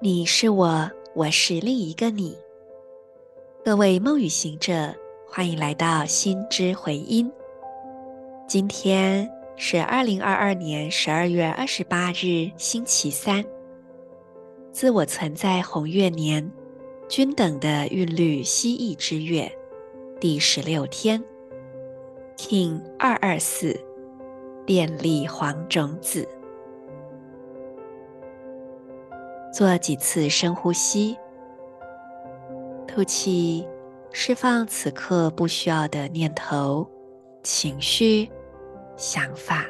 你是我，我是另一个你。各位梦语行者，欢迎来到心之回音。今天是二零二二年十二月二十八日，星期三。自我存在红月年，均等的韵律蜥蜴之月，第十六天，King 二二四，电力黄种子。做几次深呼吸，吐气，释放此刻不需要的念头、情绪、想法。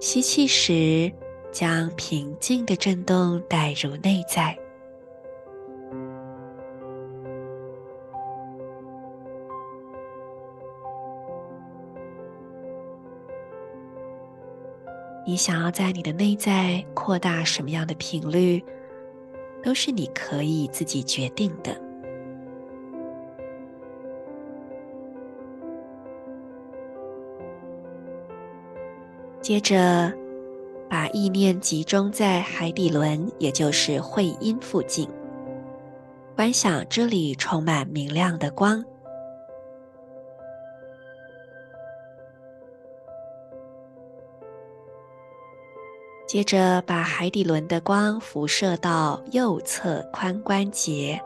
吸气时，将平静的震动带入内在。你想要在你的内在扩大什么样的频率，都是你可以自己决定的。接着，把意念集中在海底轮，也就是会阴附近，观想这里充满明亮的光。接着，把海底轮的光辐射到右侧髋关节，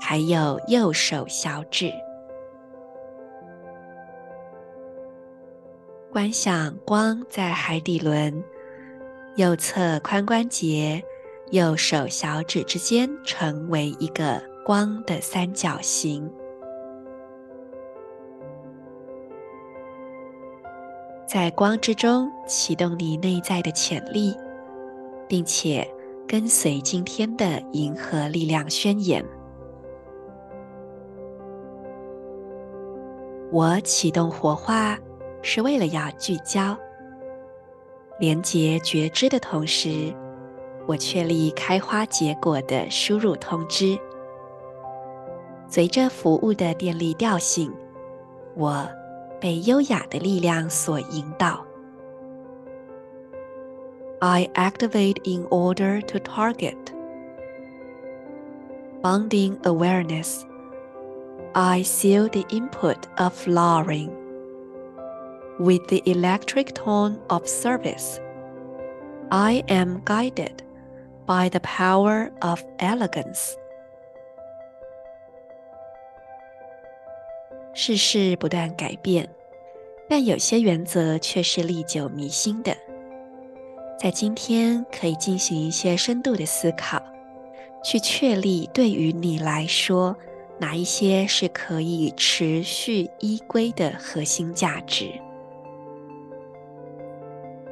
还有右手小指，观想光在海底轮、右侧髋关节、右手小指之间成为一个光的三角形。在光之中启动你内在的潜力，并且跟随今天的银河力量宣言。我启动活化是为了要聚焦、连接觉知的同时，我确立开花结果的输入通知。随着服务的电力调性，我。被优雅的力量所引导。I activate in order to target. Bounding awareness. I seal the input of flowering with the electric tone of service. I am guided by the power of elegance. 世事不断改变，但有些原则却是历久弥新的。在今天，可以进行一些深度的思考，去确立对于你来说哪一些是可以持续依归的核心价值。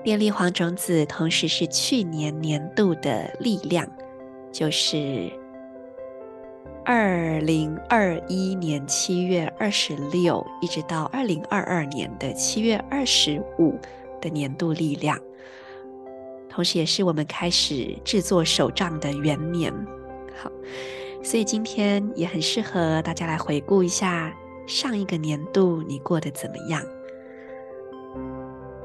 便利黄种子同时是去年年度的力量，就是。二零二一年七月二十六，一直到二零二二年的七月二十五的年度力量，同时也是我们开始制作手账的元年。好，所以今天也很适合大家来回顾一下上一个年度你过得怎么样，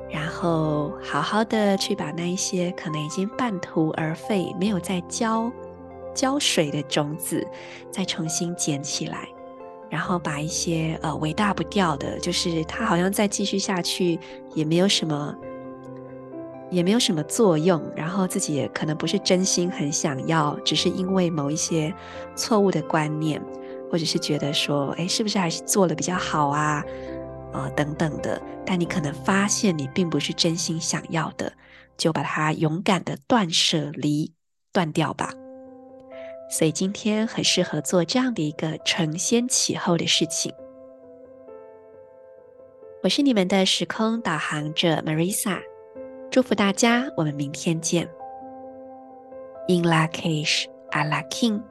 然后好好的去把那一些可能已经半途而废、没有再交。浇水的种子，再重新捡起来，然后把一些呃尾大不掉的，就是它好像再继续下去也没有什么，也没有什么作用，然后自己也可能不是真心很想要，只是因为某一些错误的观念，或者是觉得说，哎，是不是还是做了比较好啊？呃，等等的，但你可能发现你并不是真心想要的，就把它勇敢的断舍离，断掉吧。所以今天很适合做这样的一个承先启后的事情。我是你们的时空导航者 Marisa，祝福大家，我们明天见。In Lak'ech Ala K'in